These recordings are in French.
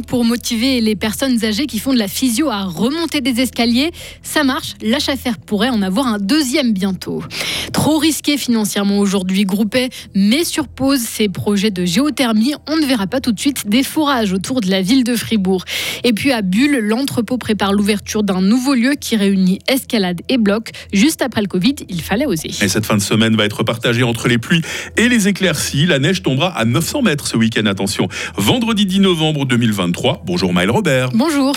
pour motiver les personnes âgées qui font de la physio à remonter des escaliers. Ça marche, l'HFR pourrait en avoir un deuxième bientôt. Trop risqué financièrement aujourd'hui, Groupé met sur pause ses projets de géothermie. On ne verra pas tout de suite des forages autour de la ville de Fribourg. Et puis à Bulle, l'entrepôt prépare l'ouverture d'un nouveau lieu qui réunit escalade et bloc. Juste après le Covid, il fallait oser. Et cette fin de semaine va être partagée entre les pluies et les éclaircies. La neige tombera à 900 mètres ce week-end. Attention, vendredi 10 novembre 2023. Bonjour Maël Robert. Bonjour.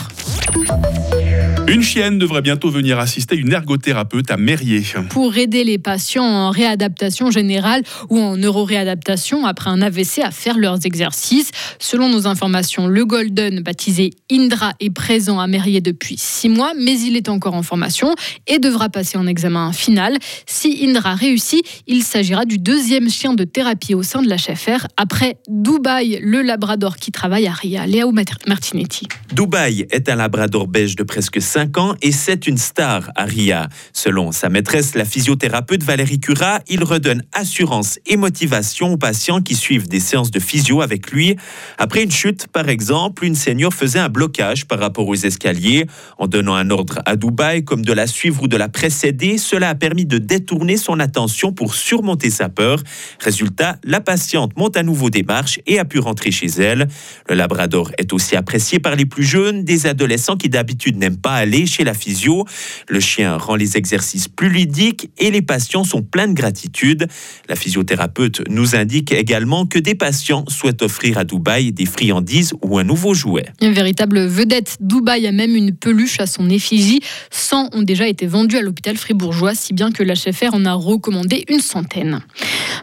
Une chienne devrait bientôt venir assister une ergothérapeute à Mérier. Pour aider les patients en réadaptation générale ou en neuroréadaptation après un AVC à faire leurs exercices. Selon nos informations, le Golden, baptisé Indra, est présent à Mérier depuis six mois, mais il est encore en formation et devra passer en examen final. Si Indra réussit, il s'agira du deuxième chien de thérapie au sein de la l'HFR après Dubaï, le labrador qui travaille à Ria. Léo Martinetti. Dubaï est un labrador beige de presque 5 ans et c'est une star à Ria. Selon sa maîtresse, la physiothérapeute Valérie Cura, il redonne assurance et motivation aux patients qui suivent des séances de physio avec lui. Après une chute, par exemple, une senior faisait un blocage par rapport aux escaliers. En donnant un ordre à Dubaï, comme de la suivre ou de la précéder, cela a permis de détourner son attention pour surmonter sa peur. Résultat, la patiente monte à nouveau des marches et a pu rentrer chez elle. Le labrador est aussi apprécié par les plus jeunes, des adolescents qui d'habitude n'aiment pas aller chez la physio. Le chien rend les exercices plus ludiques et les patients sont pleins de gratitude. La physiothérapeute nous indique également que des patients souhaitent offrir à Dubaï des friandises ou un nouveau jouet. Une véritable vedette, Dubaï a même une peluche à son effigie. 100 ont déjà été vendus à l'hôpital fribourgeois, si bien que l'HFR en a recommandé une centaine.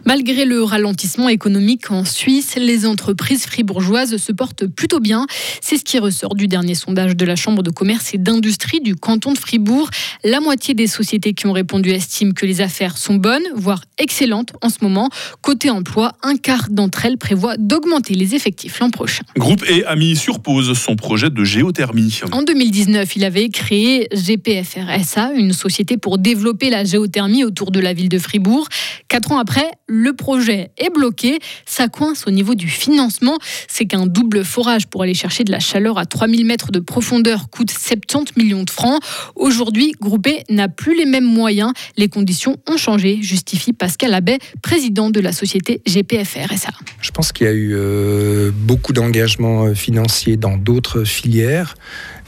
Malgré le ralentissement économique en Suisse, les entreprises fribourgeoises se portent plutôt bien. C'est ce qui ressort du dernier sondage de la Chambre de commerce et d'industrie du canton de Fribourg. La moitié des sociétés qui ont répondu estiment que les affaires sont bonnes, voire excellentes en ce moment. Côté emploi, un quart d'entre elles prévoit d'augmenter les effectifs l'an prochain. Groupe E a mis sur pause son projet de géothermie. En 2019, il avait créé GPFR SA, une société pour développer la géothermie autour de la ville de Fribourg. Quatre ans après, le projet est bloqué. Ça coince au niveau du financement. C'est qu'un double forage pour aller chercher de la chaleur à 3000 mètres de profondeur coûte 70 millions de francs. Aujourd'hui, Groupé n'a plus les mêmes moyens. Les conditions ont changé, justifie Pascal Abbé, président de la société GPFR SA. Je pense qu'il y a eu euh, beaucoup d'engagements euh, financiers dans d'autres filières.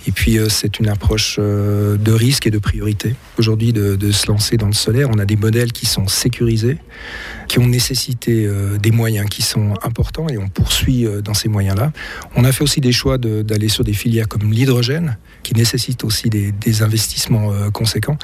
Et puis, euh, c'est une approche euh, de risque et de priorité. Aujourd'hui, de, se lancer dans le solaire, on a des modèles qui sont sécurisés, qui ont nécessité euh, des moyens qui sont importants et on poursuit dans ces moyens-là. On a fait aussi des choix d'aller sur des filières comme l'hydrogène, qui nécessitent aussi des investissements conséquents.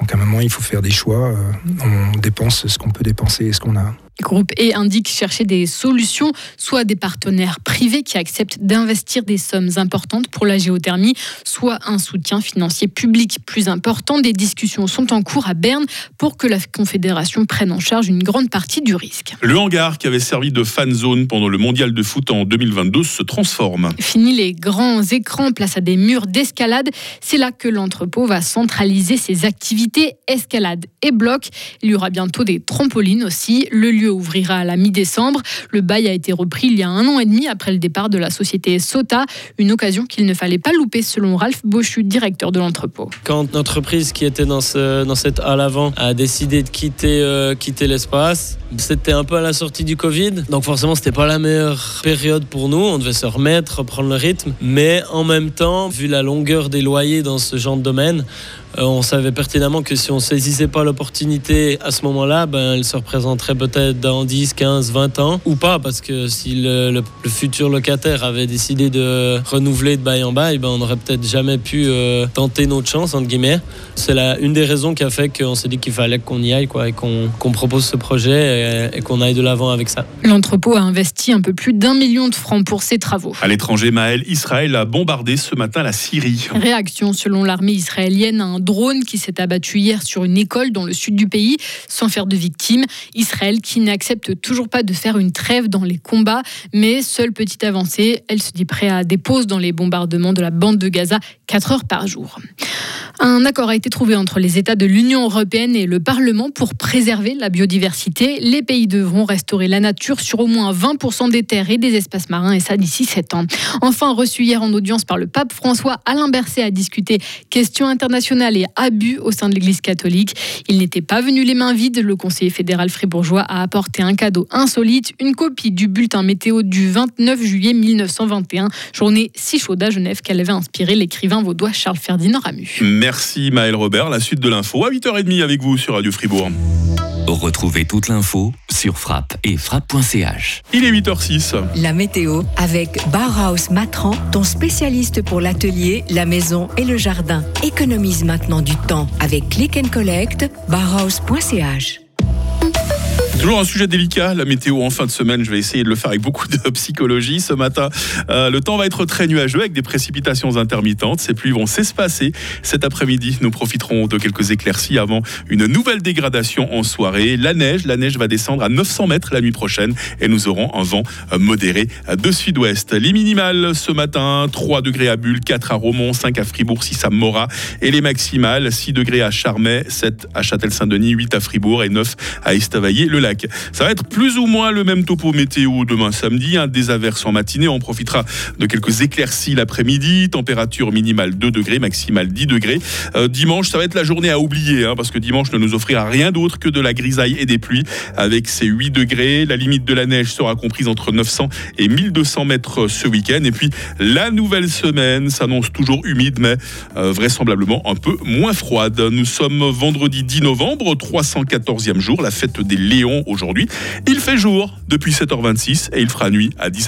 Donc, à un moment, il faut faire des choix. on dépense ce qu'on peut dépenser et ce qu'on a. Groupe E indique chercher des solutions, soit des partenaires privés qui acceptent d'investir des sommes importantes pour la géothermie, soit un soutien financier public plus important. Des discussions sont en cours à Berne pour que la Confédération prenne en charge une grande partie du risque. Le hangar qui avait servi de fan zone pendant le mondial de foot en 2022 se transforme. Fini les grands écrans, place à des murs d'escalade. C'est là que l'entrepôt va centraliser ses activités escalade et bloc. Il y aura bientôt des trampolines aussi. Le lieu ouvrira à la mi-décembre. Le bail a été repris il y a un an et demi après le départ de la société Sota, une occasion qu'il ne fallait pas louper selon Ralph Bochu, directeur de l'entrepôt. Quand l'entreprise qui était dans, ce, dans cette halle avant a décidé de quitter, euh, quitter l'espace, c'était un peu à la sortie du Covid, donc forcément c'était pas la meilleure période pour nous, on devait se remettre, reprendre le rythme, mais en même temps, vu la longueur des loyers dans ce genre de domaine, on savait pertinemment que si on saisissait pas l'opportunité à ce moment-là, ben, elle se représenterait peut-être dans 10, 15, 20 ans, ou pas, parce que si le, futur locataire avait décidé de renouveler de bail en bail, ben, on n'aurait peut-être jamais pu euh, tenter notre chance, entre guillemets. C'est une des raisons qui a fait qu'on s'est dit qu'il fallait qu'on y aille, quoi, et qu'on propose ce projet et, qu'on aille de l'avant avec ça. L'entrepôt a investi un peu plus d'un million de francs pour ses travaux. À l'étranger, Maël, Israël a bombardé ce matin la Syrie. Réaction selon l'armée israélienne un drone qui s'est abattu hier sur une école dans le sud du pays sans faire de victimes. Israël qui n'accepte toujours pas de faire une trêve dans les combats, mais seule petite avancée, elle se dit prête à des pauses dans les bombardements de la bande de Gaza 4 heures par jour. Un accord a été trouvé entre les États de l'Union européenne et le Parlement pour préserver la biodiversité. Les pays devront restaurer la nature sur au moins 20% des terres et des espaces marins, et ça d'ici 7 ans. Enfin, reçu hier en audience par le pape François, Alain Berset a discuté questions internationales et abus au sein de l'Église catholique. Il n'était pas venu les mains vides. Le conseiller fédéral fribourgeois a apporté un cadeau insolite, une copie du bulletin météo du 29 juillet 1921, journée si chaude à Genève qu'elle avait inspiré l'écrivain vaudois Charles Ferdinand Ramu. Merci Maël Robert. La suite de l'info à 8h30 avec vous sur Radio Fribourg. Retrouvez toute l'info sur frappe et frappe.ch. Il est 8h06. La météo avec Bauhaus Matran, ton spécialiste pour l'atelier, la maison et le jardin. Économise maintenant du temps avec Click and Collect, bauhaus.ch. Toujours un sujet délicat, la météo en fin de semaine. Je vais essayer de le faire avec beaucoup de psychologie ce matin. Euh, le temps va être très nuageux avec des précipitations intermittentes. Ces pluies vont s'espacer. Cet après-midi, nous profiterons de quelques éclaircies avant une nouvelle dégradation en soirée. La neige, la neige va descendre à 900 mètres la nuit prochaine et nous aurons un vent modéré de sud-ouest. Les minimales ce matin, 3 degrés à Bulle, 4 à Romont, 5 à Fribourg, 6 à Morat. Et les maximales, 6 degrés à Charmey, 7 à Châtel-Saint-Denis, 8 à Fribourg et 9 à Estavayer. Ça va être plus ou moins le même topo météo demain samedi. Un des averses en matinée. On profitera de quelques éclaircies l'après-midi. Température minimale 2 degrés, maximale 10 degrés. Euh, dimanche, ça va être la journée à oublier hein, parce que dimanche ne nous offrira rien d'autre que de la grisaille et des pluies avec ses 8 degrés. La limite de la neige sera comprise entre 900 et 1200 mètres ce week-end. Et puis la nouvelle semaine s'annonce toujours humide mais euh, vraisemblablement un peu moins froide. Nous sommes vendredi 10 novembre, 314e jour, la fête des Léons aujourd'hui. Il fait jour depuis 7h26 et il fera nuit à 17h.